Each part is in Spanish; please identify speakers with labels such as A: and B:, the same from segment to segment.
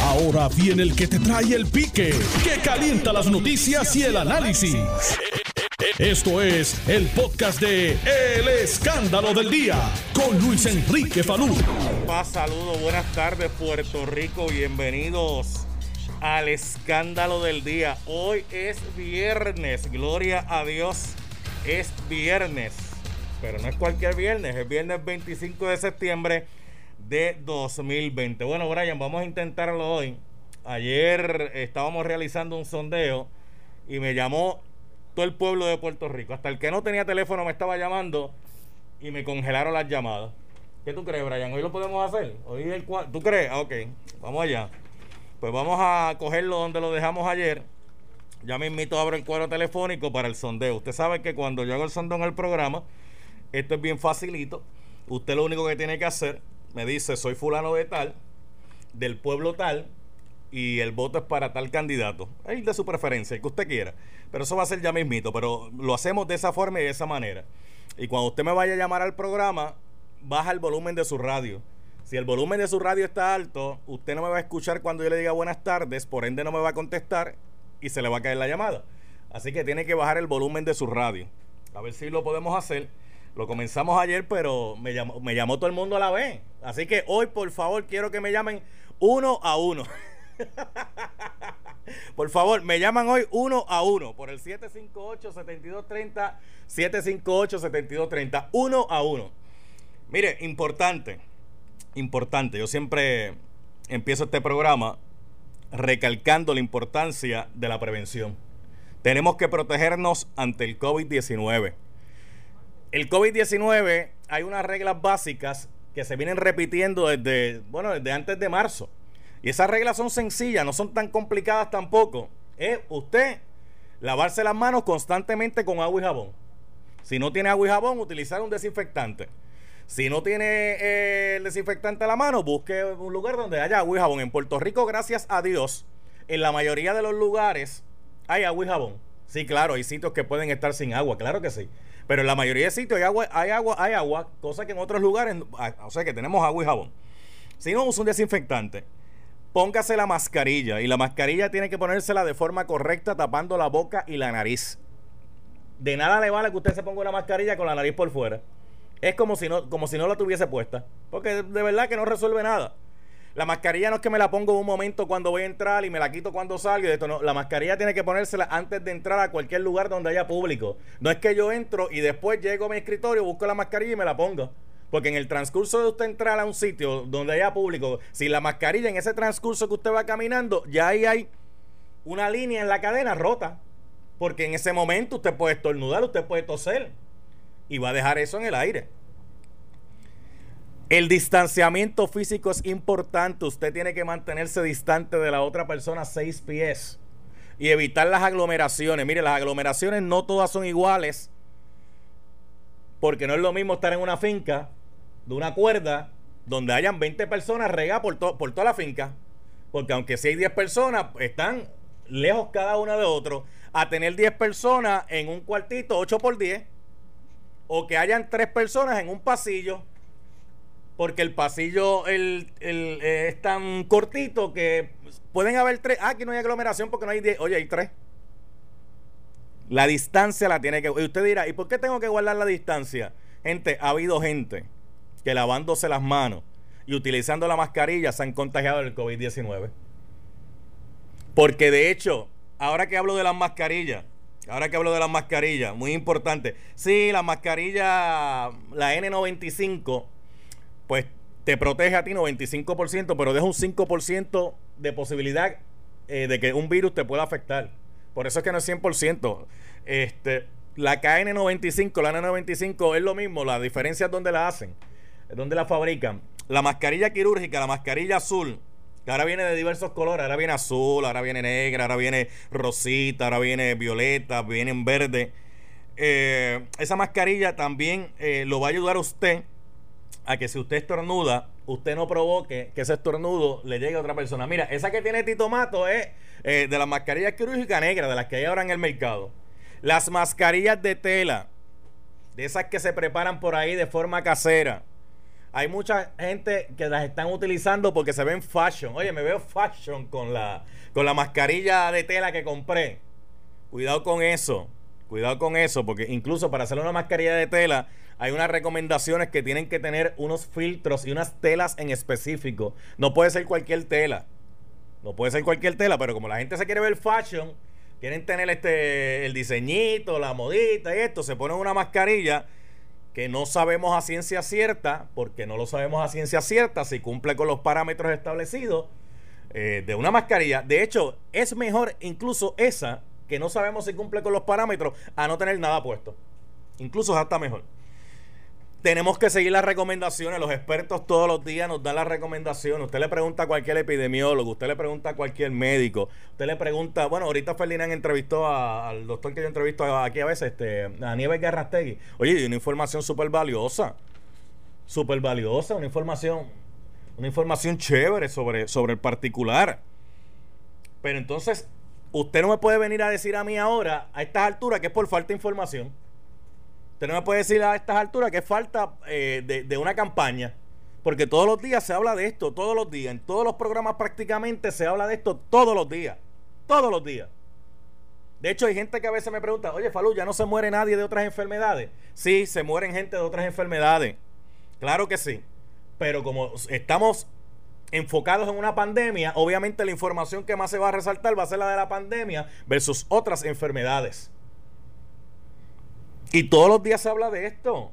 A: Ahora viene el que te trae el pique, que calienta las noticias y el análisis. Esto es el podcast de El Escándalo del Día con Luis Enrique Falú.
B: Saludos, buenas tardes Puerto Rico, bienvenidos al Escándalo del Día. Hoy es viernes, gloria a Dios, es viernes, pero no es cualquier viernes, es viernes 25 de septiembre de 2020. Bueno, Brian, vamos a intentarlo hoy. Ayer estábamos realizando un sondeo y me llamó todo el pueblo de Puerto Rico. Hasta el que no tenía teléfono me estaba llamando y me congelaron las llamadas. ¿Qué tú crees, Brian? ¿Hoy lo podemos hacer? ¿Hoy el ¿Tú crees? Ah, ok, vamos allá. Pues vamos a cogerlo donde lo dejamos ayer. Ya me invito a abrir el cuadro telefónico para el sondeo. Usted sabe que cuando yo hago el sondeo en el programa, esto es bien facilito. Usted lo único que tiene que hacer, me dice, soy fulano de tal, del pueblo tal, y el voto es para tal candidato. Es de su preferencia, el que usted quiera. Pero eso va a ser ya mismito, pero lo hacemos de esa forma y de esa manera. Y cuando usted me vaya a llamar al programa, baja el volumen de su radio. Si el volumen de su radio está alto, usted no me va a escuchar cuando yo le diga buenas tardes, por ende no me va a contestar y se le va a caer la llamada. Así que tiene que bajar el volumen de su radio. A ver si lo podemos hacer. Lo comenzamos ayer, pero me llamó, me llamó todo el mundo a la vez. Así que hoy, por favor, quiero que me llamen uno a uno. Por favor, me llaman hoy uno a uno por el 758-7230, 758-7230, uno a uno. Mire, importante, importante, yo siempre empiezo este programa recalcando la importancia de la prevención. Tenemos que protegernos ante el COVID-19. El COVID-19 hay unas reglas básicas que se vienen repitiendo desde, bueno, desde antes de marzo. Y esas reglas son sencillas, no son tan complicadas tampoco. Es usted lavarse las manos constantemente con agua y jabón. Si no tiene agua y jabón, utilizar un desinfectante. Si no tiene eh, el desinfectante a la mano, busque un lugar donde haya agua y jabón. En Puerto Rico, gracias a Dios, en la mayoría de los lugares hay agua y jabón. Sí, claro, hay sitios que pueden estar sin agua, claro que sí. Pero en la mayoría de sitios hay agua, hay agua, hay agua, cosa que en otros lugares, ah, o sea que tenemos agua y jabón. Si no, usa un desinfectante póngase la mascarilla y la mascarilla tiene que ponérsela de forma correcta tapando la boca y la nariz. De nada le vale que usted se ponga una mascarilla con la nariz por fuera. Es como si no, como si no la tuviese puesta. Porque de, verdad que no resuelve nada. La mascarilla no es que me la pongo un momento cuando voy a entrar y me la quito cuando salgo. Y esto no. La mascarilla tiene que ponérsela antes de entrar a cualquier lugar donde haya público. No es que yo entro y después llego a mi escritorio, busco la mascarilla y me la pongo. Porque en el transcurso de usted entrar a un sitio donde haya público, sin la mascarilla, en ese transcurso que usted va caminando, ya ahí hay una línea en la cadena rota. Porque en ese momento usted puede estornudar, usted puede toser. Y va a dejar eso en el aire. El distanciamiento físico es importante. Usted tiene que mantenerse distante de la otra persona seis pies. Y evitar las aglomeraciones. Mire, las aglomeraciones no todas son iguales. Porque no es lo mismo estar en una finca de una cuerda donde hayan 20 personas regadas por, por toda la finca. Porque aunque si hay 10 personas, están lejos cada una de otro. A tener 10 personas en un cuartito, 8 por 10. O que hayan 3 personas en un pasillo. Porque el pasillo el, eh, es tan cortito que pueden haber 3. Ah, aquí no hay aglomeración porque no hay 10. Oye, hay 3. La distancia la tiene que. Y usted dirá, ¿y por qué tengo que guardar la distancia? Gente, ha habido gente que lavándose las manos y utilizando la mascarilla se han contagiado del COVID-19. Porque de hecho, ahora que hablo de las mascarillas, ahora que hablo de las mascarillas, muy importante. Sí, la mascarilla, la N95, pues te protege a ti 95%, pero deja un 5% de posibilidad eh, de que un virus te pueda afectar. Por eso es que no es 100%. Este, la KN95, la N95 es lo mismo, la diferencia es donde la hacen. ¿Dónde la fabrican? La mascarilla quirúrgica, la mascarilla azul, que ahora viene de diversos colores, ahora viene azul, ahora viene negra, ahora viene rosita, ahora viene violeta, viene en verde. Eh, esa mascarilla también eh, lo va a ayudar a usted a que si usted estornuda, usted no provoque que ese estornudo le llegue a otra persona. Mira, esa que tiene Tito Mato es eh, de las mascarillas quirúrgicas negras, de las que hay ahora en el mercado. Las mascarillas de tela, de esas que se preparan por ahí de forma casera hay mucha gente que las están utilizando porque se ven fashion. Oye, me veo fashion con la, con la mascarilla de tela que compré. Cuidado con eso. Cuidado con eso, porque incluso para hacer una mascarilla de tela hay unas recomendaciones que tienen que tener unos filtros y unas telas en específico. No puede ser cualquier tela. No puede ser cualquier tela, pero como la gente se quiere ver fashion, quieren tener este el diseñito, la modita y esto, se ponen una mascarilla que no sabemos a ciencia cierta, porque no lo sabemos a ciencia cierta si cumple con los parámetros establecidos eh, de una mascarilla. De hecho, es mejor incluso esa, que no sabemos si cumple con los parámetros, a no tener nada puesto. Incluso hasta mejor tenemos que seguir las recomendaciones. Los expertos todos los días nos dan las recomendaciones. Usted le pregunta a cualquier epidemiólogo, usted le pregunta a cualquier médico, usted le pregunta, bueno, ahorita Ferdinand entrevistó al doctor que yo entrevisto aquí a veces, este, a Nieves Garrastegui. Oye, una información súper valiosa, súper valiosa, una información, una información chévere sobre, sobre el particular. Pero entonces, usted no me puede venir a decir a mí ahora, a estas alturas, que es por falta de información. Usted no me puede decir a estas alturas que es falta eh, de, una campaña. Porque todos los días se habla de esto, todos los días. En todos los programas prácticamente se habla de esto todos los días. Todos los días. De hecho, hay gente que a veces me pregunta, oye, Falú, ¿ya no se muere nadie de otras enfermedades? Sí, se mueren gente de otras enfermedades. Claro que sí. Pero como estamos enfocados en una pandemia, obviamente la información que más se va a resaltar va a ser la de la pandemia versus otras enfermedades. Y todos los días se habla de esto.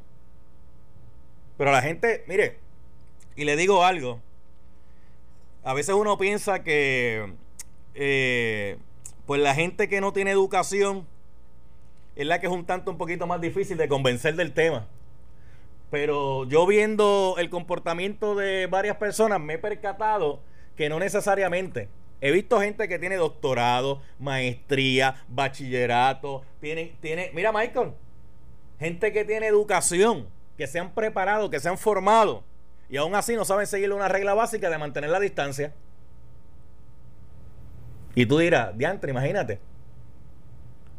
B: Pero la gente, mire, y le digo algo. A veces uno piensa que, eh, pues la gente que no tiene educación es la que es un tanto un poquito más difícil de convencer del tema. Pero yo viendo el comportamiento de varias personas me he percatado que no necesariamente. He visto gente que tiene doctorado, maestría, bachillerato, tiene, tiene, mira Michael, gente que tiene educación, que se han preparado, que se han formado, y aún así no saben seguir una regla básica de mantener la distancia. Y tú dirás, diantre, imagínate.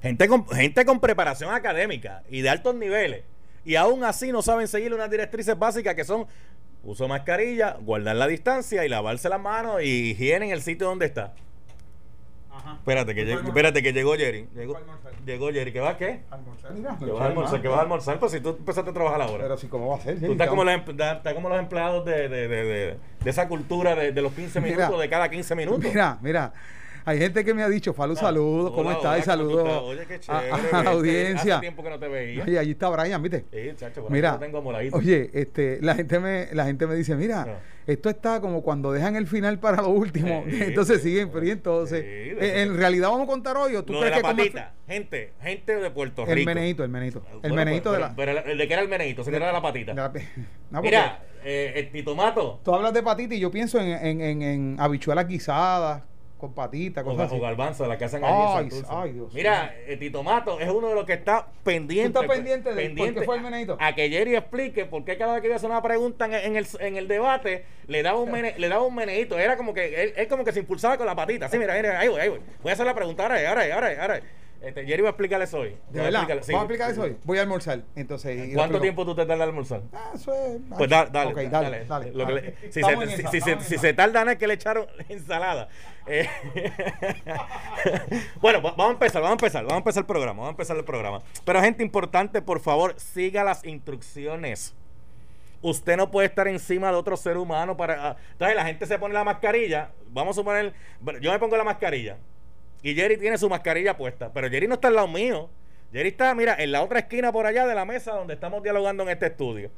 B: Gente con, gente con preparación académica y de altos niveles. Y aún así no saben seguir unas directrices básicas que son uso mascarilla, guardar la distancia y lavarse las manos y higiene en el sitio donde está. Espérate, que, espérate que llegó Jerry. Llegó, llegó Jerry. ¿Qué va a qué? Almorzar. ¿Qué vas a almorzar? ¿Qué vas a almorzar? Pues si tú empezaste a trabajar ahora.
C: Pero si, ¿cómo va a ser?
B: Tú estás como, los, estás como los empleados de, de, de, de, esa cultura de, los 15 minutos, de cada 15 minutos.
C: Mira, mira. Hay gente que me ha dicho, Falú, ah, saludos, ¿cómo estás? Y saludos
B: Oye.
C: A, la audiencia.
B: Hace tiempo que no te veía.
C: Y allí está Brian, ¿viste?
B: Sí, chacho,
C: mira, tengo oye, este, la gente me, la gente me dice, mira, esto está como cuando dejan el final para lo último, entonces siguen, pero entonces, eh, en realidad vamos a contar hoy, ¿o tú
B: crees de la que patita, gente, gente de Puerto Rico.
C: El meneito, el meneito. El meneito
B: de
C: la.
B: Pero, el de qué era el meneito, se era de la patita. mira, eh, el titomato.
C: Tú hablas de patita y yo pienso en, en, en, en habichuelas guisadas con patitas,
B: cosas o, o garbanzo, la que hacen allí ay, Dios Mira, el Tito Mato es uno de los que está pendiente.
C: ¿Tú estás pendiente de fue el menedito?
B: A que Jerry explique por qué cada vez que iba a hacer una pregunta en, el, en el debate le daba un le daba un menedito. Era como que él, como que se impulsaba con la patita. Sí, mira, mira, ahí voy, ahí voy. Voy a hacer la pregunta ahora, ahora, ahora, ahora. Este, Jerry va a explicarles hoy.
C: ¿De verdad? ¿Vamos a explicarles hoy? Voy a almorzar. Entonces,
B: ¿Cuánto tiempo tú te tardas a almorzar?
C: Ah, eso es...
B: Pues dale, dale. dale, dale, si, se, si, si, se tardan es que le echaron ensalada. Eh, bueno, vamos a empezar, vamos a empezar, vamos a empezar el programa, vamos a empezar el programa. Pero gente importante, por favor, siga las instrucciones. Usted no puede estar encima de otro ser humano para... Ah, entonces la gente se pone la mascarilla, vamos a suponer, yo me pongo la mascarilla y Jerry tiene su mascarilla puesta, pero Jerry no está al lado mío. Jerry está, mira, en la otra esquina por allá de la mesa donde estamos dialogando en este estudio.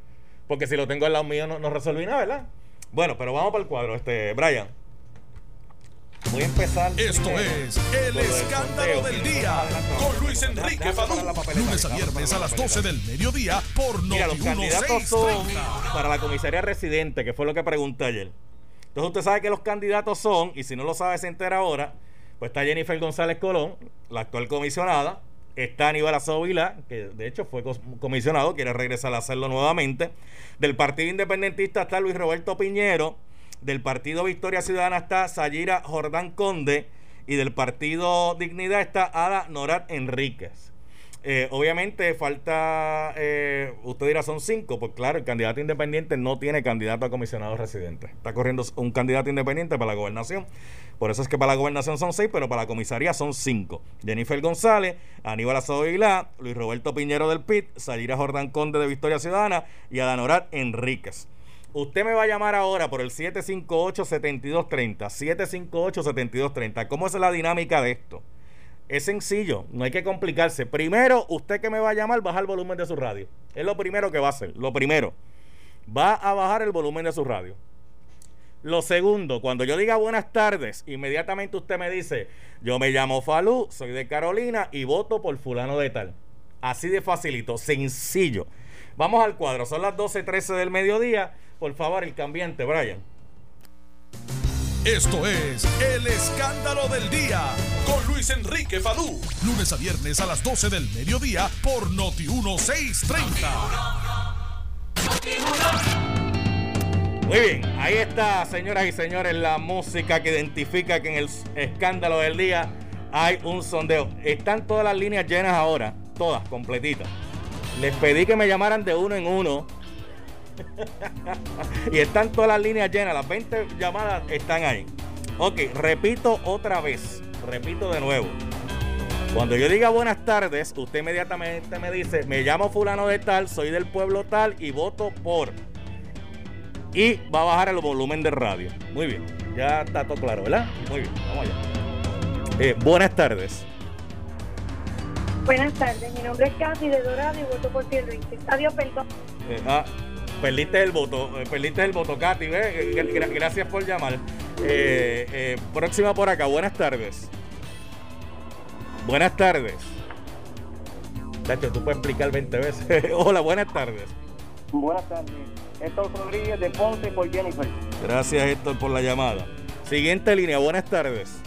B: Porque si lo tengo al lado mío no, no resolví nada, ¿verdad? Bueno, pero vamos para el cuadro, este, Brian. Voy a empezar.
A: Esto es El Escándalo del Día con Luis Enrique Falú. Lunes a viernes a las 12 del mediodía por Mira, los candidatos son
B: para la comisaría residente, que fue lo que pregunté ayer. Entonces usted sabe que los candidatos son, y si no lo sabe se entera ahora, pues está Jennifer González Colón, la actual comisionada. Está Aníbal Vila, que de hecho fue comisionado, quiere regresar a hacerlo nuevamente. Del Partido Independentista está Luis Roberto Piñero. Del Partido Victoria Ciudadana está Sayira Jordán Conde. Y del Partido Dignidad está Ada Norat Enríquez. Eh, obviamente falta, eh, usted dirá son cinco, pues claro, el candidato independiente no tiene candidato a comisionado residente. Está corriendo un candidato independiente para la gobernación. Por eso es que para la gobernación son seis, pero para la comisaría son cinco. Jennifer González, Aníbal Azado Aguilá, Luis Roberto Piñero del PIT, Sayira Jordán Conde de Victoria Ciudadana y Adanorat Enríquez. Usted me va a llamar ahora por el 758-7230. 758-7230. ¿Cómo es la dinámica de esto? Es sencillo, no hay que complicarse. Primero, usted que me va a llamar, baja el volumen de su radio. Es lo primero que va a hacer. Lo primero, va a bajar el volumen de su radio. Lo segundo, cuando yo diga buenas tardes, inmediatamente usted me dice, yo me llamo Falú, soy de Carolina y voto por fulano de tal. Así de facilito, sencillo. Vamos al cuadro, son las 12.13 del mediodía. Por favor, el cambiante, Brian.
A: Esto es El Escándalo del Día con Luis Enrique Falú. Lunes a viernes a las 12 del mediodía por Noti 1630.
B: Muy bien, ahí está, señoras y señores, la música que identifica que en el escándalo del día hay un sondeo. Están todas las líneas llenas ahora, todas, completitas. Les pedí que me llamaran de uno en uno y están todas las líneas llenas, las 20 llamadas están ahí. Ok, repito otra vez, repito de nuevo. Cuando yo diga buenas tardes, usted inmediatamente me dice, me llamo fulano de tal, soy del pueblo tal y voto por. Y va a bajar el volumen de radio. Muy bien, ya está todo claro, ¿verdad? Muy bien, vamos allá. Eh, buenas tardes.
D: Buenas tardes, mi nombre es Casi de Dorado y voto por Luis. Adiós, perdón.
B: Eh, ah, perdiste el voto, eh, perdiste el voto, Katy, gracias por llamar. Eh, eh, próxima por acá, buenas tardes. Buenas tardes. Tacho, tú puedes explicar 20 veces. Hola, buenas tardes.
E: Buenas tardes. Héctor Rodríguez de Ponce por Jennifer.
B: Gracias, Héctor, por la llamada. Siguiente línea, buenas tardes.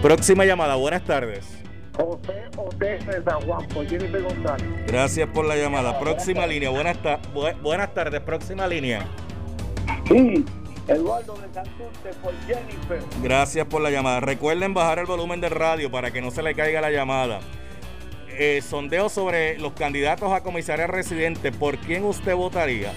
B: Próxima llamada, buenas tardes.
E: José Otés de San Juan, por Jennifer González.
B: Gracias por la llamada. Próxima línea. Buenas, buenas tardes. Próxima línea.
E: Sí, Eduardo de Santurce por Jennifer.
B: Gracias por la llamada. Recuerden bajar el volumen del radio para que no se le caiga la llamada. Eh, sondeo sobre los candidatos a comisaría residente. ¿Por quién usted votaría?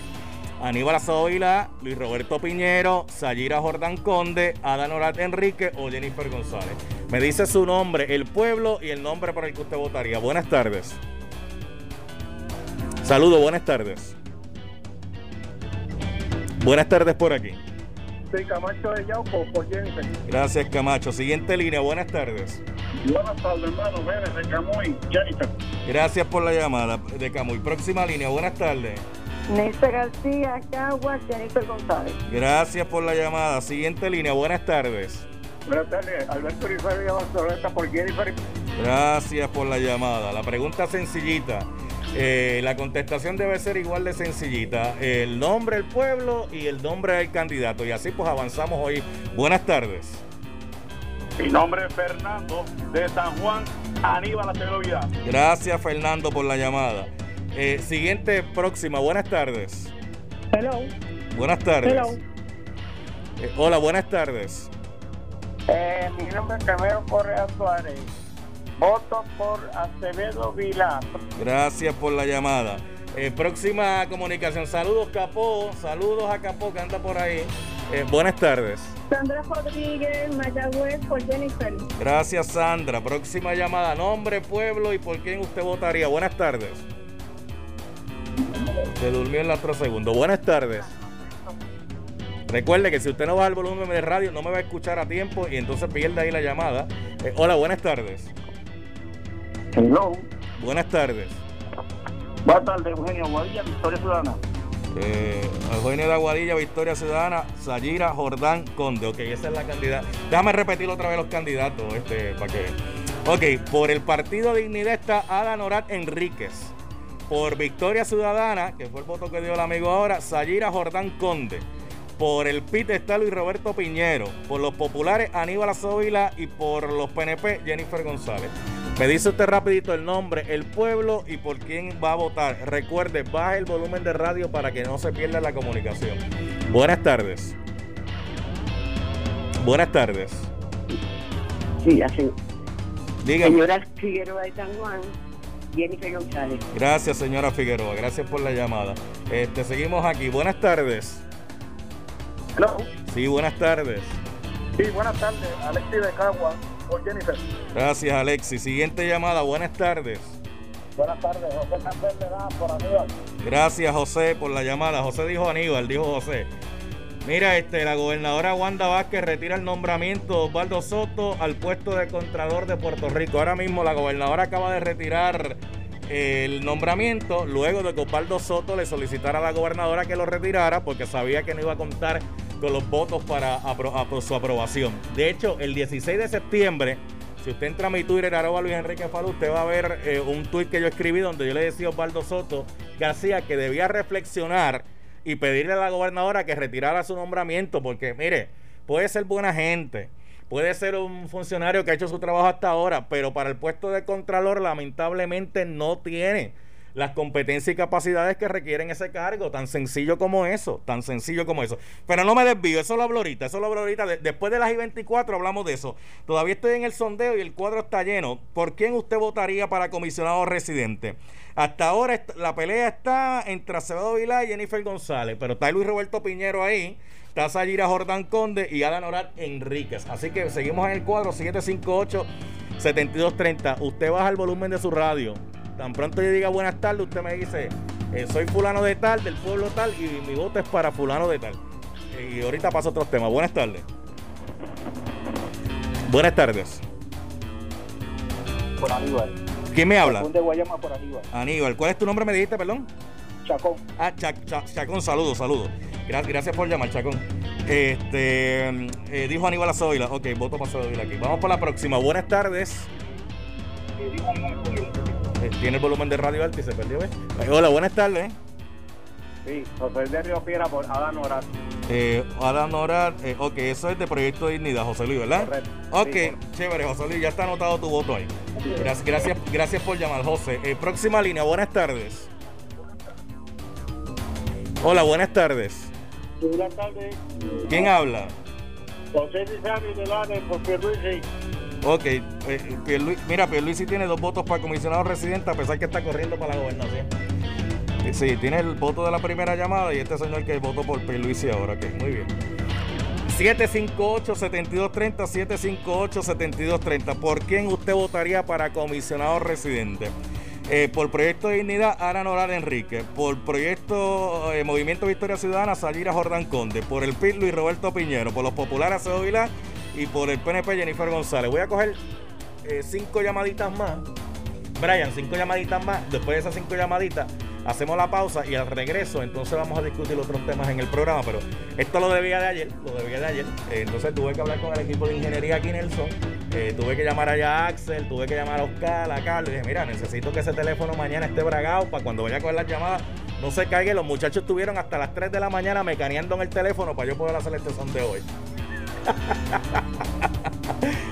B: Aníbal Azado Luis Roberto Piñero, Sayira Jordán Conde, Adán Orat Enrique o Jennifer González. Me dice su nombre, el pueblo y el nombre por el que usted votaría. Buenas tardes. Saludos, buenas tardes. Buenas tardes por aquí.
E: Sí, Camacho de Yauco, por Jennifer.
B: Gracias, Camacho. Siguiente línea, buenas tardes.
E: Buenas tardes, hermano. de Camuy, Jennifer.
B: Gracias por la llamada de Camuy. Próxima línea, buenas tardes.
D: Néstor García, Caguas, Jennifer González.
B: Gracias por la llamada. Siguiente línea, buenas tardes.
E: Buenas tardes, Alberto Rizal Barcelona por Jennifer.
B: Gracias por la llamada. La pregunta sencillita. Eh, la contestación debe ser igual de sencillita. El nombre del pueblo y el nombre del candidato. Y así pues avanzamos hoy. Buenas tardes.
E: Mi nombre es Fernando de San Juan, Aníbal Acevedo
B: Gracias Fernando por la llamada. Eh, siguiente, próxima. Buenas tardes.
D: Hello.
B: Buenas tardes. Hello. Eh, hola, buenas tardes.
E: Eh, mi nombre es Camero Correa Suárez. Voto por Acevedo Vilar.
B: Gracias por la llamada. próxima comunicación. Saludos, Capó. Saludos a Capó que anda por ahí. buenas tardes.
D: Sandra Rodríguez, Mayagüez, por Jennifer.
B: Gracias, Sandra. Próxima llamada. Nombre, pueblo y por quién usted votaría. Buenas tardes. Se durmió en la segundo. Buenas tardes. Recuerde que si usted no baja el volumen de radio, no me va a escuchar a tiempo y entonces pierde ahí la llamada. Eh, hola, buenas tardes.
E: Hello.
B: Buenas tardes.
E: Buenas tardes, Eugenio Aguadilla, Victoria Ciudadana.
B: Eh, Eugenio de Aguadilla, Victoria Ciudadana, Sayira Jordán Conde. Ok, esa es la candidata. Déjame repetir otra vez los candidatos, este, para que. Ok, por el Partido Dignidad está Ada Norat Enríquez. Por Victoria Ciudadana, que fue el voto que dio el amigo ahora, Sayira Jordán Conde. Por el PIT está Luis Roberto Piñero. Por los populares, Aníbal Azovila. Y por los PNP, Jennifer González. Me dice usted rapidito el nombre, el pueblo y por quién va a votar. Recuerde, baje el volumen de radio para que no se pierda la comunicación. Buenas tardes. Buenas tardes.
E: Sí, así.
B: Dígame.
F: Señora Figueroa de San Juan, Jennifer González.
B: Gracias, señora Figueroa. Gracias por la llamada. Este, seguimos aquí. Buenas tardes.
G: Hello.
B: Sí, buenas tardes.
G: Sí, buenas tardes. Alexi de Cagua, por Jennifer.
B: Gracias, Alexi. Siguiente llamada. Buenas tardes.
G: Buenas tardes, José Campbell por Aníbal.
B: Gracias, José, por la llamada. José dijo Aníbal, dijo José. Mira, este, la gobernadora Wanda Vázquez retira el nombramiento de Osvaldo Soto al puesto de Contralor de Puerto Rico. Ahora mismo la gobernadora acaba de retirar el nombramiento luego de que Osvaldo Soto le solicitara a la gobernadora que lo retirara porque sabía que no iba a contar con los votos para su aprobación. De hecho, el 16 de septiembre, si usted entra a mi Twitter, arroba Luis Enrique Falú, usted va a ver eh, un tuit que yo escribí donde yo le decía a Osvaldo Soto García que debía reflexionar y pedirle a la gobernadora que retirara su nombramiento porque, mire, puede ser buena gente, puede ser un funcionario que ha hecho su trabajo hasta ahora, pero para el puesto de Contralor lamentablemente no tiene las competencias y capacidades que requieren ese cargo, tan sencillo como eso, tan sencillo como eso. Pero no me desvío, eso lo hablo ahorita, eso lo hablo ahorita. De- después de las I-24 hablamos de eso. Todavía estoy en el sondeo y el cuadro está lleno. ¿Por quién usted votaría para comisionado residente? Hasta ahora la pelea está entre Acevedo Vilá y Jennifer González, pero está Luis Roberto Piñero ahí. Está Sayira Jordán Conde y Alan Oral Enríquez. Así que seguimos en el cuadro 758-7230. Usted baja el volumen de su radio. Tan pronto yo diga buenas tardes, usted me dice, eh, soy fulano de tal, del pueblo tal, y mi voto es para fulano de tal. Y ahorita paso a otros temas. Buenas tardes. Buenas tardes.
G: Por Aníbal.
B: ¿Quién me habla?
G: Chacón de Guayama por Aníbal.
B: Aníbal. ¿Cuál es tu nombre? Me dijiste, perdón.
G: Chacón.
B: Ah, Cha- Cha- Chacón, saludos, saludos. Gra- gracias por llamar, Chacón. Este, eh, dijo Aníbal Azoila. Ok, voto para Azoila aquí. Vamos por la próxima. Buenas tardes. Eh, Tiene el volumen de radio alto y se perdió, ¿ves? Eh, hola, buenas tardes.
G: Sí, José de Río Piedra por Adán Oral.
B: Eh, Adam Nora, eh, ok, eso es de Proyecto Dignidad, José Luis, ¿verdad?
G: Correcto.
B: Ok,
G: Sí,
B: chévere, José Luis, ya está anotado tu voto ahí. Gracias, gracias, gracias por llamar, José. Eh, próxima línea, buenas tardes. Hola, buenas tardes.
G: Buenas tardes.
B: ¿Quién habla?
G: José Lizardi de Lane por Pierluisi.
B: Ok, eh, Pierluisi- mira, Pierluisi tiene dos votos para comisionado residente a pesar que está corriendo para la gobernación. Eh, Sí, tiene el voto de la primera llamada y este señor que votó por Pierluisi ahora, ok, muy bien. 758-7230, 758-7230. ¿Por quién usted votaría para comisionado residente? Eh, por Proyecto de Dignidad, Ana Noral Enrique. Por Proyecto Movimiento Victoria Ciudadana, Sayira Jordán Conde. Por el PIB, Luis Roberto Piñero. Por los populares, Acevedo Vilá. Y por el PNP, Jennifer González. Voy a coger eh, cinco llamaditas más. Brian, cinco llamaditas más. Después de esas cinco llamaditas, hacemos la pausa y al regreso, entonces vamos a discutir otros temas en el programa. Pero esto lo debía de ayer, lo debía de ayer. Eh, entonces tuve que hablar con el equipo de ingeniería aquí, Nelson. Eh, tuve que llamar allá a Axel, tuve que llamar a Oscar, a Carlos. Y dije, mira, necesito que ese teléfono mañana esté bragado para cuando vaya a coger las llamadas no se caiga. Los muchachos estuvieron hasta las 3 de la mañana mecaneando en el teléfono para yo poder hacer este son de hoy.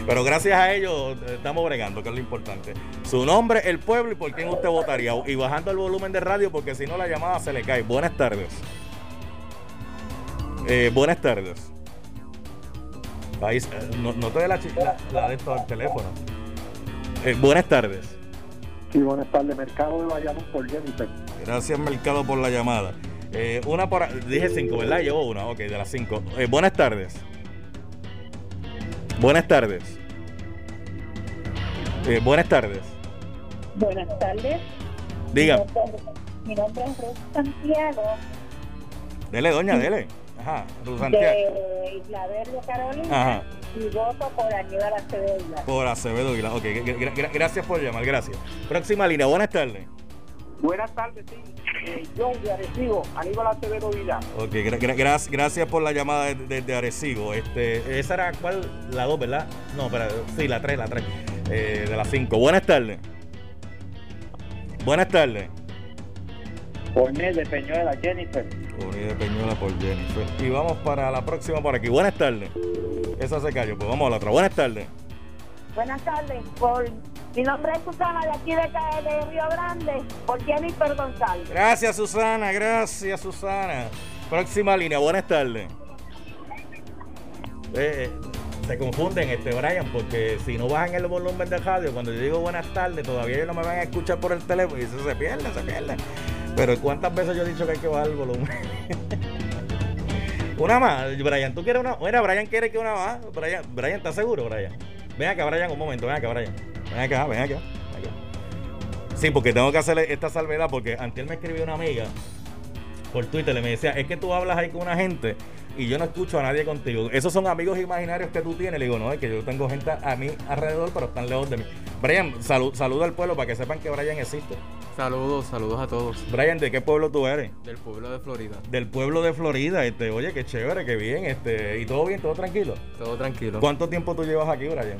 B: Pero gracias a ellos estamos bregando, que es lo importante. Su nombre, el pueblo y por quién usted votaría. Y bajando el volumen de radio porque si no la llamada se le cae. Buenas tardes. Eh, buenas tardes. País, eh, no, no te dé la, la, la de esto del teléfono. Eh, buenas tardes.
G: Sí, buenas tardes. Mercado de Bayamón por Jennifer.
B: Gracias, Mercado, por la llamada. Eh, una por. Dije cinco, ¿verdad? Llevo una, ok, de las cinco. Buenas tardes. Buenas tardes. Eh, buenas tardes.
D: Buenas tardes.
B: Diga,
D: Mi nombre es Ruth Santiago
B: dele, doña, dele. Ajá, Ruth Santiago.
D: de Isla Verde, Carolina.
B: Ajá.
D: Y voto por Aníbal Acevedo. Vilá.
B: Por Acevedo Aguilar. Ok, gra- gra- gra- gracias por llamar, gracias. Próxima línea, buenas tardes.
G: Buenas tardes, sí. Eh, John de Arecibo, Aníbal Acevedo Vila.
B: Ok, gra- gra- gra- gracias por la llamada desde de, de Arecibo. Este, esa era cuál, la 2, ¿verdad? No, pero sí, la 3, la 3. de las 5. Buenas tardes. Buenas tardes.
G: Cornel de Peñuela, Jennifer.
B: Unida de Peñuela por Jennifer. Y vamos para la próxima por aquí. Buenas tardes. Esa se cayó, pues vamos a la otra. Buenas tardes.
D: Buenas tardes. Por... Mi nombre es Susana de aquí de, de Río Grande. Por Jennifer González.
B: Gracias, Susana. Gracias, Susana. Próxima línea. Buenas tardes. Eh, eh, se confunden, este Brian, porque si no bajan el volumen del radio, cuando yo digo buenas tardes, todavía ellos no me van a escuchar por el teléfono y eso se pierde, se pierde. Pero ¿cuántas veces yo he dicho que hay que bajar el volumen? una más, Brian, ¿tú quieres una? Mira, Brian quiere que una más. Brian, Brian, ¿estás seguro, Brian? Ven acá, Brian, un momento, ven acá, Brian. Ven acá, ven acá. Sí, porque tengo que hacerle esta salvedad porque antes me escribió una amiga por Twitter, le me decía, es que tú hablas ahí con una gente y yo no escucho a nadie contigo. Esos son amigos imaginarios que tú tienes. Le digo, no, es que yo tengo gente a mí alrededor, pero están lejos de mí. Brian, salud, saluda al pueblo para que sepan que Brian existe.
H: Saludos, saludos a todos.
B: Brian, ¿de qué pueblo tú eres?
H: Del pueblo de Florida.
B: Del pueblo de Florida, este, oye, qué chévere, qué bien, este, y todo bien, todo tranquilo.
H: Todo tranquilo.
B: ¿Cuánto tiempo tú llevas aquí, Brian?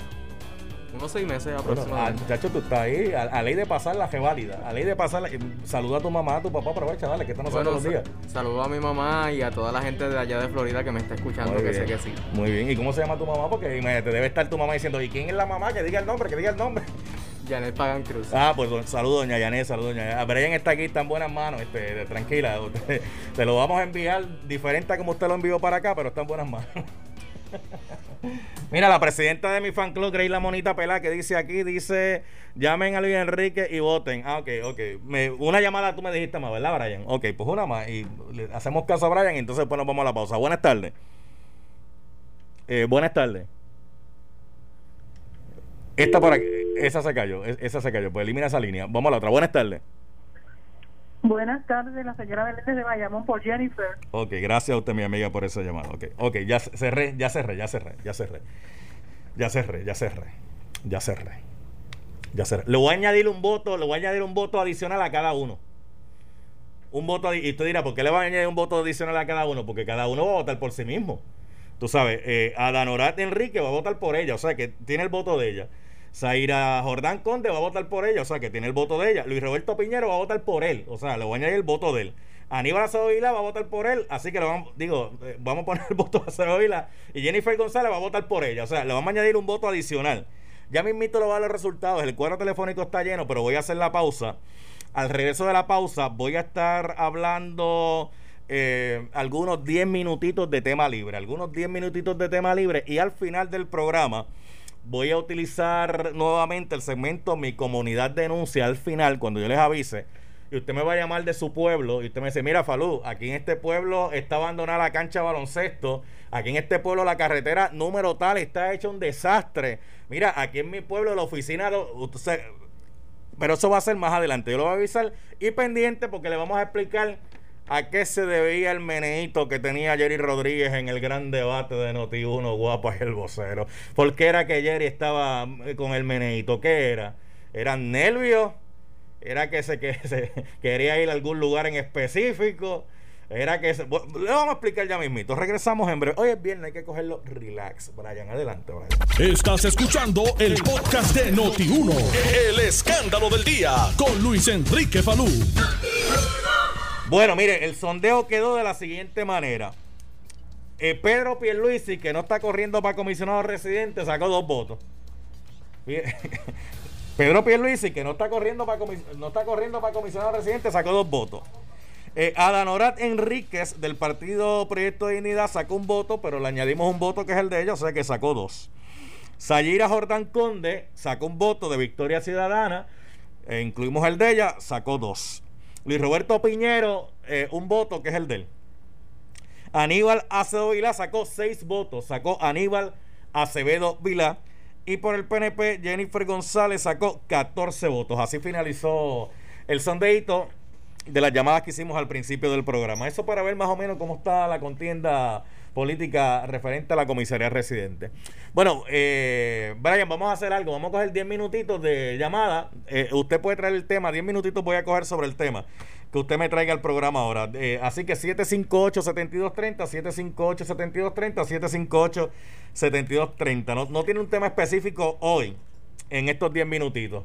H: Unos seis meses
B: Bueno, ah,
H: aproximadamente.
B: muchacho, tú estás ahí, a, a ley de pasar la válida, a ley de pasar, la, saluda a tu mamá, a tu papá, aprovecha, dale, que están nosotros
H: Bueno,
B: los días.
H: sa- saludo a mi mamá y a toda la gente de allá de Florida que me está escuchando,
B: Muy
H: que
B: bien.
H: sé que sí.
B: Muy bien, ¿y cómo se llama tu mamá? Porque imagínate, debe estar tu mamá diciendo, ¿y quién es la mamá? Que diga el nombre, que diga el nombre.
H: Janet Pagan Cruz.
B: Ah, pues saludos, doña Yanet, saludos, doña Yanet. Brian está aquí, está en buenas manos, este, tranquila. te lo vamos a enviar diferente a como usted lo envió para acá, pero está en buenas manos. Mira, la presidenta de mi fan club, Grace La Monita Pelá, que dice aquí, dice, llamen a Luis Enrique y voten. Ah, ok, ok. Una llamada tú me dijiste más, ¿verdad, Brian? Ok, pues una más. Y le hacemos caso a Brian y entonces pues nos vamos a la pausa. Buenas tardes. Eh, buenas tardes. Esta por aquí, esa se cayó, es- esa se cayó, pues elimina esa línea. Vamos a la otra. Buenas tardes.
I: Buenas tardes, la señora Belén de Bayamón por Jennifer.
B: Ok, gracias a usted, mi amiga, por esa llamada. Ok, ok, ya cerré, ya cerré, ya cerré, ya cerré. Ya cerré, ya cerré. Ya cerré. Ya cerré. Le voy a añadir un voto, le voy a añadir un voto adicional a cada uno. Un voto, y usted dirá, ¿por qué le va a añadir un voto adicional a cada uno? Porque cada uno va a votar por sí mismo. Tú sabes, eh, Adanorat Enrique va a votar por ella, o sea que tiene el voto de ella. Zaira Jordán Conde va a votar por ella, o sea que tiene el voto de ella. Luis Roberto Piñero va a votar por él, o sea, le voy a añadir el voto de él. Aníbal Acevedo va a votar por él, así que le vamos, digo, eh, vamos a poner el voto a Acevedo Vila y Jennifer González va a votar por ella, o sea, le vamos a añadir un voto adicional. Ya mismito lo va a los resultados, el cuadro telefónico está lleno, pero voy a hacer la pausa. Al regreso de la pausa voy a estar hablando eh, algunos 10 minutitos de tema libre, algunos 10 minutitos de tema libre y al final del programa voy a utilizar nuevamente el segmento Mi Comunidad Denuncia al final, cuando yo les avise. Y usted me va a llamar de su pueblo y usted me dice, mira Falú, aquí en este pueblo está abandonada la cancha baloncesto, aquí en este pueblo la carretera número tal está hecha un desastre. Mira, aquí en mi pueblo la oficina, pero eso va a ser más adelante. Yo lo voy a avisar y pendiente porque le vamos a explicar a qué se debía el meneíto que tenía Jerry Rodríguez en el gran debate de Noti1, guapa y el vocero. ¿Por qué era que Jerry estaba eh, con el meneíto? ¿Qué era? ¿Eran nervios? ¿Era que se, que se quería ir a algún lugar en específico? Era que se, le vamos a explicar ya mismito. Regresamos en breve. Hoy es viernes, hay que cogerlo relax. Brian, adelante, Brian.
A: Estás escuchando el podcast de Noti1. El escándalo del día con Luis Enrique Falú.
B: Bueno, mire, el sondeo quedó de la siguiente manera. Eh, Pedro Pierluisi, que no está corriendo para comisionado residente, sacó dos votos. Pedro Pierluisi, que no está corriendo para no está corriendo para comisionado residente, sacó dos votos. Eh, Adanorat Enríquez del partido Proyecto de Dignidad sacó un voto, pero le añadimos un voto que es el de ella, o sea que sacó dos. Sayira Jordán Conde sacó un voto de Victoria Ciudadana, e incluimos el de ella, sacó dos. Luis Roberto Piñero, eh, un voto que es el de él. Aníbal Acevedo Vilá sacó seis votos, sacó Aníbal Acevedo Vilá. Y por el PNP, Jennifer González sacó 14 votos. Así finalizó el sondeíto de las llamadas que hicimos al principio del programa. Eso para ver más o menos cómo está la contienda política referente a la comisaría residente. Bueno, eh, Brian, vamos a hacer algo. Vamos a coger 10 minutitos de llamada. Eh, usted puede traer el tema. 10 minutitos voy a coger sobre el tema que usted me traiga al programa ahora. Eh, así que 758-7230, 758-7230, 758-7230. No, no tiene un tema específico hoy, en estos 10 minutitos.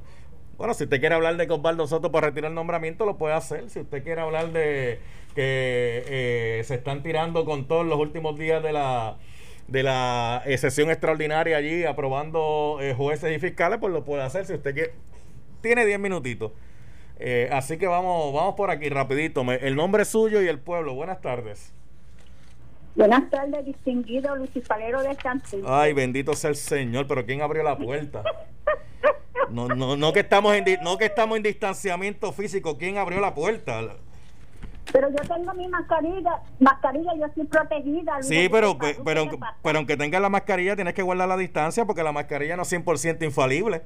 B: Bueno, si usted quiere hablar de que Osvaldo Soto por retirar el nombramiento, lo puede hacer. Si usted quiere hablar de que eh, se están tirando con todos los últimos días de la de la eh, sesión extraordinaria allí aprobando eh, jueces y fiscales, pues lo puede hacer si usted quiere. Tiene 10 minutitos. Así que vamos, vamos por aquí rapidito. Me- el nombre suyo y el pueblo. Buenas tardes.
D: Buenas tardes, distinguido Lucifalero de Santín.
B: Ay, bendito sea el Señor, pero ¿quién abrió la puerta? No, no, no que estamos en, no que estamos en distanciamiento físico, ¿quién abrió la puerta?
D: Pero yo tengo mi mascarilla, mascarilla, yo estoy protegida.
B: Sí, pero, pero, pero aunque tengas la mascarilla, tienes que guardar la distancia porque la mascarilla no es 100% infalible.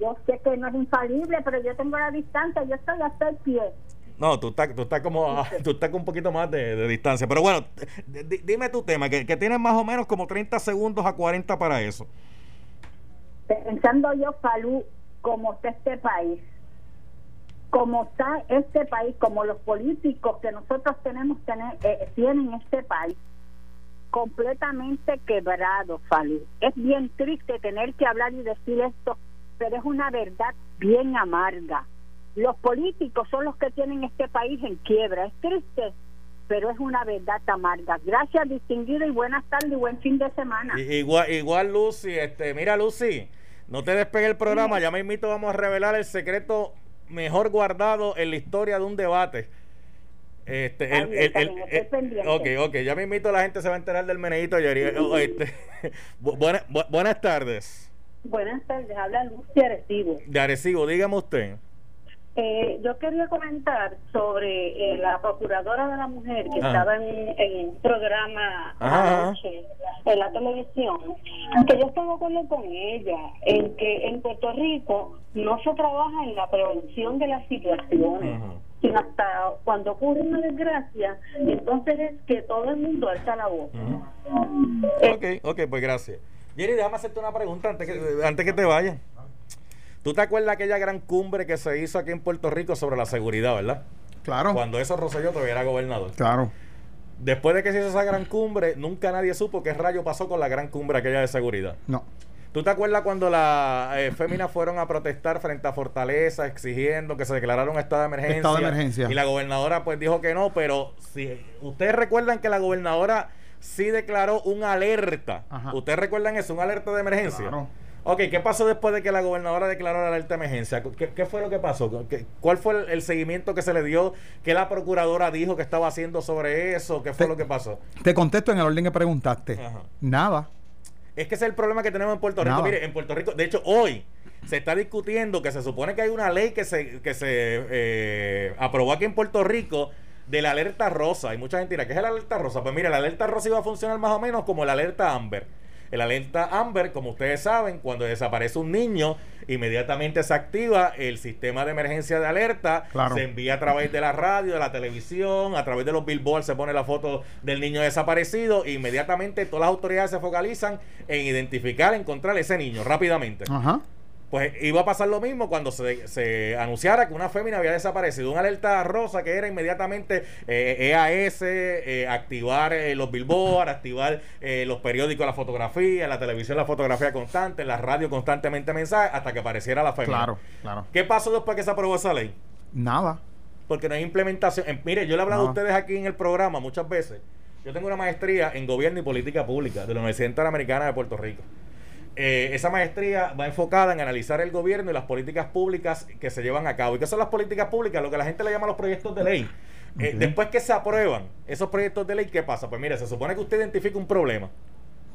D: Yo sé que no es infalible, pero yo tengo la distancia, yo estoy hasta el pie.
B: No, tú estás, tú estás como tú estás con un poquito más de, de distancia. Pero bueno, dime tu tema, que, que tienes más o menos como 30 segundos a 40 para eso.
D: Pensando yo, Falú, como está este país, como está este país, como los políticos que nosotros tenemos tener, eh, tienen este país, completamente quebrado, Falú. Es bien triste tener que hablar y decir esto, pero es una verdad bien amarga. Los políticos son los que tienen este país en quiebra. Es triste, pero es una verdad amarga. Gracias, distinguido, y buenas tardes y buen fin de semana.
B: Igual, igual Lucy, este, mira Lucy, no te despegue el programa, ya me invito, vamos a revelar el secreto mejor guardado en la historia de un debate. Este, el- el- ok, ok, ya me invito, la gente se va a enterar del meneíto ayer. Oh, este, bu- buena- bu- buenas tardes.
I: Buenas tardes, habla Lucy Arecibo.
B: De Arecibo, dígame usted.
I: Eh, yo quería comentar sobre eh, la procuradora de la mujer que
B: Ah.
I: estaba en, en un programa
B: Ajá.
I: anoche en la televisión, que yo estoy de acuerdo con ella en que en Puerto Rico no se trabaja en la prevención de las situaciones. sino hasta cuando ocurre una desgracia, entonces es que todo el mundo alza la voz.
B: Ok, ok, pues gracias. Jerry, déjame hacerte una pregunta antes que, antes que te vayas. ¿Tú te acuerdas de aquella gran cumbre que se hizo aquí en Puerto Rico sobre la seguridad, verdad?
C: Claro.
B: Cuando eso Rosselló todavía era gobernador.
C: Claro.
B: Después de que se hizo esa gran cumbre, nunca nadie supo qué rayo pasó con la gran cumbre aquella de seguridad.
C: No.
B: ¿Tú te acuerdas cuando las eh, féminas fueron a protestar frente a Fortaleza exigiendo que se declarara un estado de emergencia?
C: Estado de emergencia.
B: Y la gobernadora pues dijo que no, pero si ustedes recuerdan que la gobernadora sí declaró una alerta.
C: Ajá.
B: ¿Ustedes recuerdan eso? Una alerta de emergencia.
C: Claro.
B: Ok, ¿qué pasó después de que la gobernadora declaró la alerta de emergencia? ¿Qué, qué fue lo que pasó? ¿Qué- ¿Cuál fue el, el seguimiento que se le dio? ¿Qué la procuradora dijo que estaba haciendo sobre eso? ¿Qué fue
C: Te-
B: lo que pasó?
C: Te contesto en el orden que preguntaste.
B: Ajá.
C: Nada.
B: Es que ese es el problema que tenemos en Puerto Rico.
C: Nada.
B: Mire, en Puerto Rico, de hecho, hoy se está discutiendo que se supone que hay una ley que se, que se eh, aprobó aquí en Puerto Rico de la alerta rosa. Hay mucha gente dirá, ¿qué es la alerta rosa? Pues mire, la alerta rosa iba a funcionar más o menos como la alerta Amber. El alerta Amber, como ustedes saben, cuando desaparece un niño, inmediatamente se activa el sistema de emergencia de alerta.
C: Claro.
B: Se envía a través de la radio, de la televisión, a través de los billboards se pone la foto del niño desaparecido. E inmediatamente todas las autoridades se focalizan en identificar, encontrar ese niño rápidamente.
C: Ajá.
B: Pues iba a pasar lo mismo cuando se, se anunciara que una fémina había desaparecido. Una alerta rosa que era inmediatamente eh, EAS, eh, activar eh, los billboards, activar eh, los periódicos, la fotografía, la televisión la fotografía constante, la radio constantemente mensajes, hasta que apareciera la fémina.
C: Claro, claro.
B: ¿Qué pasó después que se aprobó esa ley?
C: Nada.
B: Porque no hay implementación. Mire, yo le he hablado a ustedes aquí en el programa muchas veces. Yo tengo una maestría en gobierno y política pública de la Universidad Interamericana de Puerto Rico. Eh, esa maestría va enfocada en analizar el gobierno y las políticas públicas que se llevan a cabo. ¿Y qué son las políticas públicas? Lo que la gente le llama los proyectos de ley. Eh. Después que se aprueban esos proyectos de ley, ¿qué pasa? Pues mire, se supone que usted identifica un problema.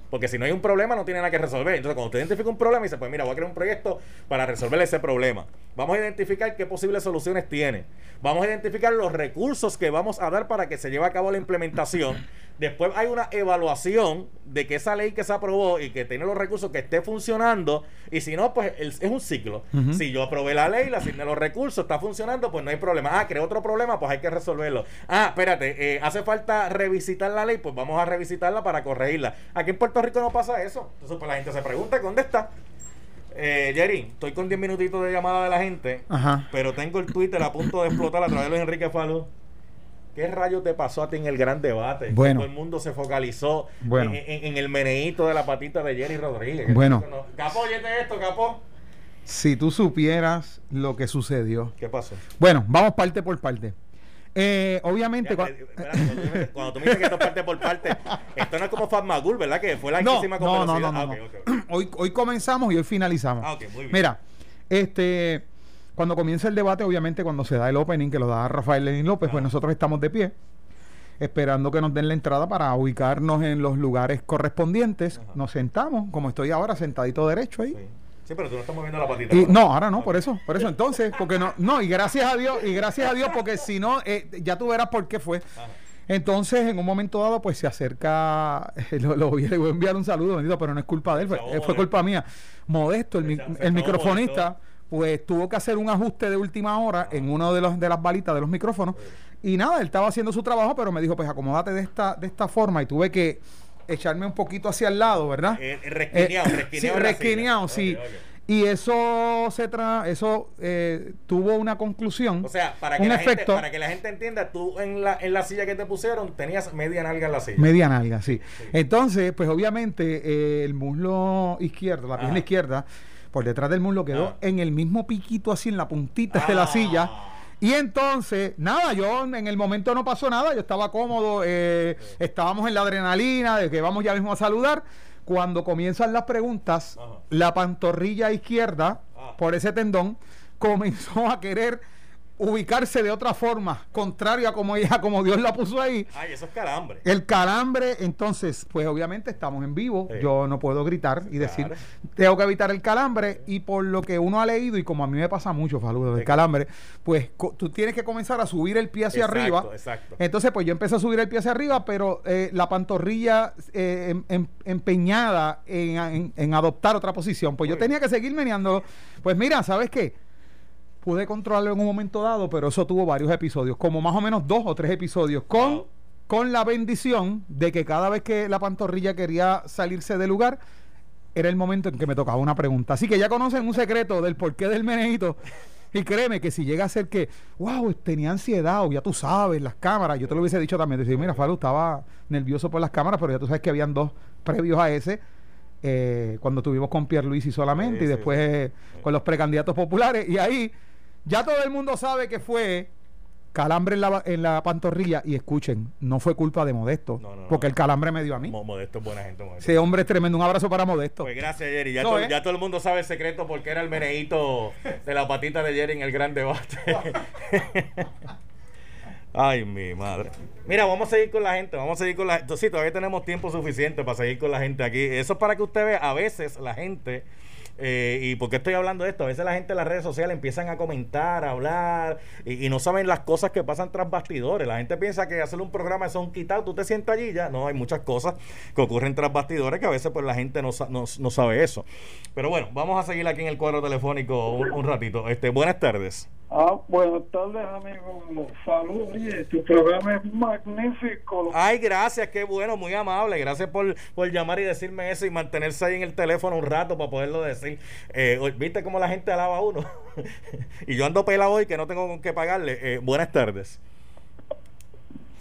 B: Porque si no hay un problema, no tiene nada que resolver. Entonces, cuando usted identifica un problema y dice, pues mira, voy a crear un proyecto para resolver ese problema. Vamos a identificar qué posibles soluciones tiene. Vamos a identificar los recursos que vamos a dar para que se lleve a cabo la implementación. Después hay una evaluación de que esa ley que se aprobó y que tiene los recursos que esté funcionando. Y si no, pues es un ciclo. Si yo aprobé la ley, le asigné los recursos, está funcionando, pues no hay problema. Ah, creó otro problema, pues hay que resolverlo. Ah, espérate, eh, hace falta revisitar la ley, pues vamos a revisitarla para corregirla. Aquí en Puerto Rico no pasa eso. Entonces, pues la gente se pregunta, ¿dónde está? Eh, Jerry, estoy con 10 minutitos de llamada de la gente,
C: Ajá.
B: pero tengo el Twitter a punto de explotar a través de Luis Enrique Falú. ¿Qué rayo te pasó a ti en el gran debate?
C: Bueno.
B: Todo el mundo se focalizó
C: Bueno.
B: en, en- en el meneíto de la patita de Jerry Rodríguez.
C: Bueno.
B: Capó, óyete esto, capó.
C: Si tú supieras lo que sucedió.
B: ¿Qué pasó?
C: Bueno, vamos parte por parte. Eh, obviamente.
B: Ya, eh, cuando, tú me dices- cuando tú me dices que esto es parte por parte, esto no es como Fatmagul, ¿verdad? Que fue la
C: no, no, no, no,
B: Ah.
C: Hoy, hoy comenzamos y hoy finalizamos.
B: Ah, muy bien.
C: Mira, este, cuando comienza el debate, obviamente cuando se da el opening que lo da Rafael Lenín López, pues nosotros estamos de pie. esperando que nos den la entrada para ubicarnos en los lugares correspondientes. Nos sentamos, como estoy ahora, sentadito derecho ahí.
B: Sí, pero tú no estás moviendo la patita.
C: Y, no, ahora no, por eso, por eso entonces, porque no, no, y gracias a Dios, y gracias a Dios, porque si no, eh, ya tú verás por qué fue. Entonces, en un momento dado, pues se acerca, lo, lo voy, le voy a enviar un saludo, bendito, pero no es culpa de él, fue, fue culpa mía. Modesto, el, el microfonista, pues tuvo que hacer un ajuste de última hora en uno de los de las balitas de los micrófonos. Y nada, él estaba haciendo su trabajo, pero me dijo, pues acomódate de esta, de esta forma, y tuve que echarme un poquito hacia el lado, ¿verdad?
B: Eh, eh, resquineado,
C: Eh,
B: resquineado
C: sí, resquineado, sí. Y eso se tra eso eh, tuvo una conclusión,
B: O sea, para que,
C: un
B: la
C: efecto,
B: gente, para que la gente entienda, tú en la, en la silla que te pusieron tenías media nalga en la silla.
C: media nalga, sí. Entonces, pues obviamente eh, el muslo izquierdo, la pierna izquierda, por detrás del muslo quedó
B: Ah.
C: en el mismo piquito así en la puntita de la
B: Ah.
C: silla. Y entonces, nada, yo en el momento no pasó nada, yo estaba cómodo, eh, estábamos en la adrenalina de que vamos ya mismo a saludar. Cuando comienzan las preguntas,
B: Ajá.
C: la pantorrilla izquierda,
B: Ah.
C: por ese tendón, comenzó a querer ubicarse de otra forma, contraria a como ella, como Dios la puso ahí.
B: Ay, eso es calambre.
C: El calambre, entonces, pues obviamente estamos en vivo.
B: Sí.
C: Yo no puedo gritar y decir, tengo que evitar el calambre. Y por lo que uno ha leído, y como a mí me pasa mucho, Faludo, del
B: Sí.
C: calambre, pues tú tienes que comenzar a subir el pie hacia
B: Exacto,
C: arriba.
B: exacto.
C: Entonces, pues yo empecé a subir el pie hacia arriba, pero eh, la pantorrilla eh, em- em- empeñada en, en- adoptar otra posición. Pues yo tenía que seguir meneando. Pues mira, ¿sabes qué? Pude controlarlo en un momento dado, pero eso tuvo varios episodios, como más o menos dos o tres episodios, con,
B: Wow.
C: con la bendición de que cada vez que la pantorrilla quería salirse del lugar, era el momento en que me tocaba una pregunta. Así que ya conocen un secreto del porqué del meneíto. Y créeme que si llega a ser que, wow, tenía ansiedad, o ya tú sabes, las cámaras, yo te lo hubiese dicho también, decir, mira, Falu estaba nervioso por las cámaras, pero ya tú sabes que habían dos previos a ese, eh, cuando tuvimos con Pierluisi solamente
B: Sí,
C: y
B: sí,
C: después eh, con los precandidatos populares, y ahí ya todo el mundo sabe que fue calambre en la, en la pantorrilla, y escuchen, no fue culpa de Modesto,
B: No, no, no.
C: porque el calambre me dio a mí.
B: Mo- Modesto es buena gente. Modesto.
C: Ese hombre es tremendo, un abrazo para Modesto.
B: Pues gracias, Jerry. Ya,
C: ¿eh?
B: ya todo el mundo sabe el secreto porque era el meneíto de la patita de Jerry en el gran debate. Ay, mi madre. Mira, vamos a seguir con la gente. Vamos a seguir con la gente. Sí, todavía tenemos tiempo suficiente para seguir con la gente aquí. Eso es para que usted vea, a veces la gente. Eh, y por qué estoy hablando de esto, a veces la gente en las redes sociales empiezan a comentar, a hablar y, y no saben las cosas que pasan tras bastidores. La gente piensa que hacer un programa es un quitado, tú te sientas allí y ya. No, hay muchas cosas que ocurren tras bastidores que a veces pues la gente no, no, no sabe eso. Pero bueno, vamos a seguir aquí en el cuadro telefónico un, un ratito. Este, buenas tardes.
E: Ah, buenas tardes, amigos. Saludos, oye, tu programa es magnífico.
B: Ay, gracias, qué bueno, muy amable. Gracias por, por llamar y decirme eso y mantenerse ahí en el teléfono un rato para poderlo decir. Eh, ¿Viste cómo la gente alaba a uno? y yo ando pelado hoy que no tengo con qué pagarle. Eh, buenas tardes.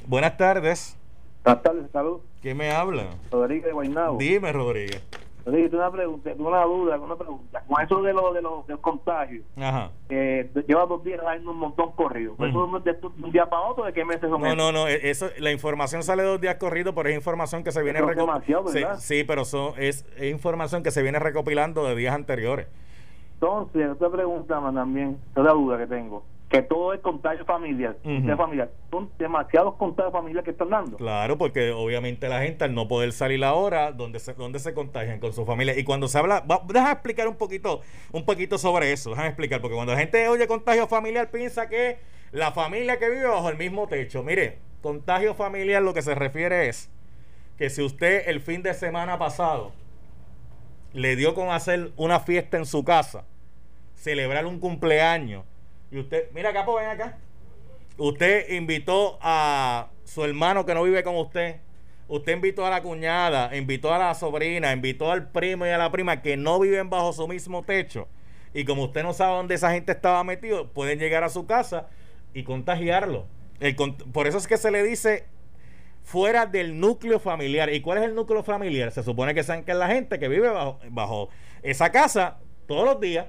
B: Buenas tardes.
E: Buenas tardes, salud.
B: ¿Quién me habla?
E: Rodríguez de Guaynabo.
B: Dime, Rodríguez.
E: Tengo una pregunta, una duda, una pregunta. Con eso de los de los, de los contagios,
B: Ajá.
E: eh, lleva dos días haciendo un montón corrido.
B: Ujú.
E: ¿Eso es de, un día para otro? ¿De qué meses son
B: No,
E: esos?
B: no, no, e- eso, la información sale dos días corrido, pero es información que se viene
E: Pero es
B: reco-
E: demasiado,
B: Sí, sí, pero son, es, es información que se viene recopilando de días anteriores.
E: Entonces, otra pregunta más también, otra duda que tengo. Que todo es contagio familiar.
B: Ujú.
E: contagio familiar. Son demasiados contagios familiares que están dando.
B: Claro, porque obviamente la gente al no poder salir ahora, donde se, donde se contagian con su familia. Y cuando se habla, va, déjame explicar un poquito, un poquito sobre eso, déjame explicar, porque cuando la gente oye contagio familiar piensa que la familia que vive bajo el mismo techo. Mire, contagio familiar lo que se refiere es que si usted el fin de semana pasado le dio con hacer una fiesta en su casa, celebrar un cumpleaños, usted, mira Capo, ven acá. Usted invitó a su hermano que no vive con usted. Usted invitó a la cuñada, invitó a la sobrina, invitó al primo y a la prima que no viven bajo su mismo techo. Y como usted no sabe dónde esa gente estaba metido, pueden llegar a su casa y contagiarlo. Por eso es que se le dice fuera del núcleo familiar. ¿Y cuál es el núcleo familiar? Se supone que saben que es la gente que vive bajo esa casa todos los días.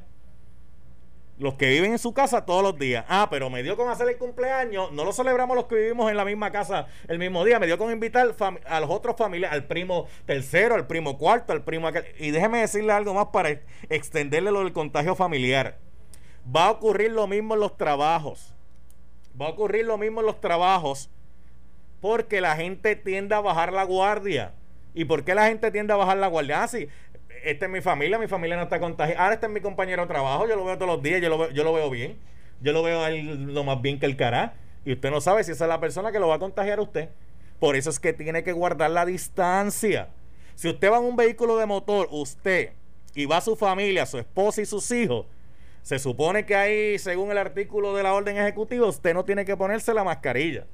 B: Los que viven en su casa todos los días. Ah, pero me dio con hacer el cumpleaños. No lo celebramos los que vivimos en la misma casa el mismo día. Me dio con invitar a los otros familiares, al primo tercero, al primo cuarto, al primo. Y déjeme decirle algo más para ex- extenderle lo del contagio familiar. Va a ocurrir lo mismo en los trabajos. Va a ocurrir lo mismo en los trabajos Porque la gente tiende a bajar la guardia. ¿Y por qué la gente tiende a bajar la guardia? Ah, sí, esta es mi familia, mi familia no está contagiada. Ahora este es mi compañero de trabajo, yo lo veo todos los días, yo lo veo, yo lo veo bien. Yo lo veo él lo más bien que el cara. Y usted no sabe si esa es la persona que lo va a contagiar a usted. Por eso es que tiene que guardar la distancia. Si usted va en un vehículo de motor, usted y va su familia, su esposa y sus hijos, se supone que ahí, según el artículo de la orden ejecutiva, usted no tiene que ponerse la mascarilla.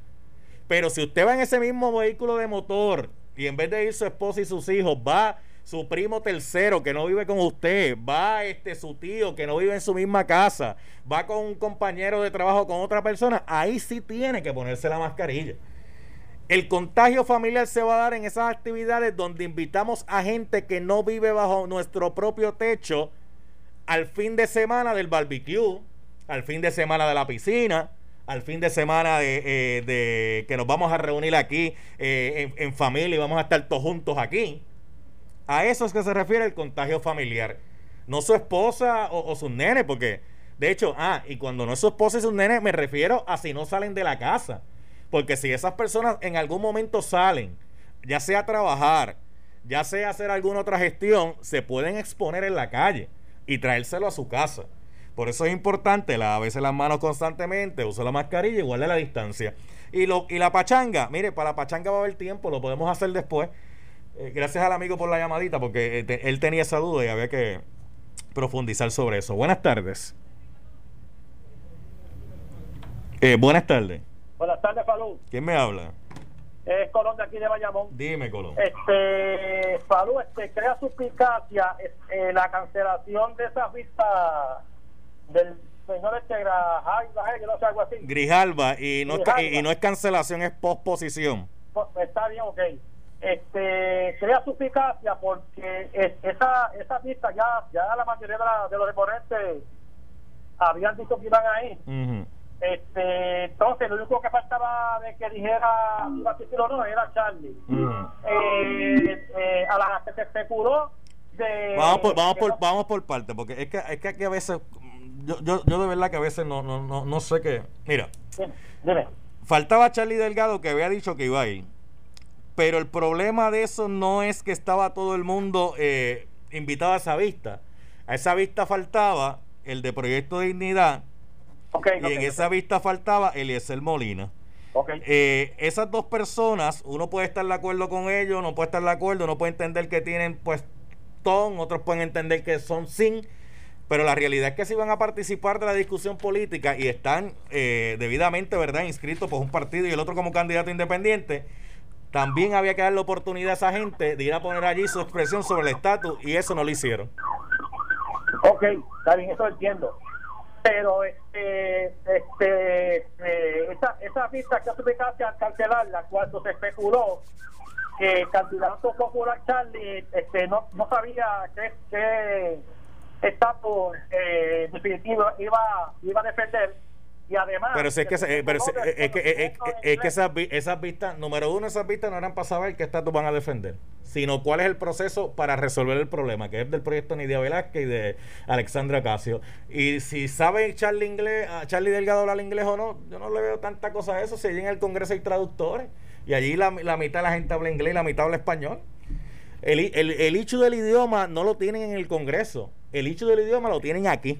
B: Pero si usted va en ese mismo vehículo de motor y en vez de ir su esposa y sus hijos, va su primo tercero que no vive con usted, va este su tío que no vive en su misma casa, va con un compañero de trabajo con otra persona, ahí sí tiene que ponerse la mascarilla. El contagio familiar se va a dar en esas actividades donde invitamos a gente que no vive bajo nuestro propio techo al fin de semana del barbecue, al fin de semana de la piscina, al fin de semana de, eh, que nos vamos a reunir aquí eh, en, familia y vamos a estar todos juntos aquí. A eso es que se refiere el contagio familiar. No su esposa o, sus nenes, porque de hecho, ah, y cuando no es su esposa y sus nenes, me refiero a si no salen de la casa. Porque si esas personas en algún momento salen, ya sea a trabajar, ya sea hacer alguna otra gestión, se pueden exponer en la calle y traérselo a su casa. Por eso es importante lavarse las manos constantemente, use la mascarilla y guarde la distancia. Y, lo, y la pachanga, mire, para la pachanga va a haber tiempo, lo podemos hacer después. Eh, gracias al amigo por la llamadita, porque eh, él tenía esa duda y había que profundizar sobre eso. Buenas tardes. Eh, buenas tardes.
G: Buenas tardes, Falú.
B: ¿Quién me habla?
G: Es Colón de aquí de Bayamón.
B: Dime, Colón.
G: Este, Falú, este, crea suspicacia eh, la cancelación de esa vista del señor este Grijalva, yo no sé, algo así.
B: Grijalva, y no, Es, y, no es cancelación, es posposición.
G: Está bien, ok. Este, crea suspicacia porque esa, esa vista ya, ya la mayoría de, los deponentes habían dicho que iban ahí. Este, entonces, lo único que faltaba de que dijera si o no era Charlie. Eh, eh, a la que se especuló de.
B: Vamos por, vamos por, vamos por parte, porque es que, es que aquí a veces. Yo, yo, yo de verdad que a veces no, no, no, no sé qué. Mira, faltaba Charlie Delgado que había dicho que iba a ir. Pero el problema de eso no es que estaba todo el mundo eh, invitado a esa vista. A esa vista faltaba el de Proyecto de Dignidad y en esa vista faltaba Eliezer Molina. Eh, esas dos personas, uno puede estar de acuerdo con ellos, no puede estar de acuerdo, uno puede entender que tienen pues ton, otros pueden entender que son sin, pero la realidad es que si van a participar de la discusión política y están eh, debidamente, ¿verdad?, inscritos por un partido y el otro como candidato independiente, también había que darle oportunidad a esa gente de ir a poner allí su expresión sobre el estatus y eso no lo hicieron.
G: Ok, está bien, eso entiendo pero este, este, eh, esa, esa vista que casi al cancelarla cuando se especuló que el candidato popular Charlie este, no, no sabía qué, qué estatus eh, definitivo iba, iba a defender y además
B: pero es que, eh, pero es, que, es, que esas, esas vistas número uno esas vistas no eran para saber qué estatus van a defender sino cuál es el proceso para resolver el problema que es del proyecto Nidia Velázquez y de Alexandra Casio. Y si sabe Charlie inglés Charlie Delgado hablar inglés o no yo no le veo tanta cosa a eso si allí en el Congreso hay traductores y allí la, la mitad de la gente habla inglés y la mitad habla español. El, el, el hecho del idioma no lo tienen en el Congreso el hecho del idioma lo tienen aquí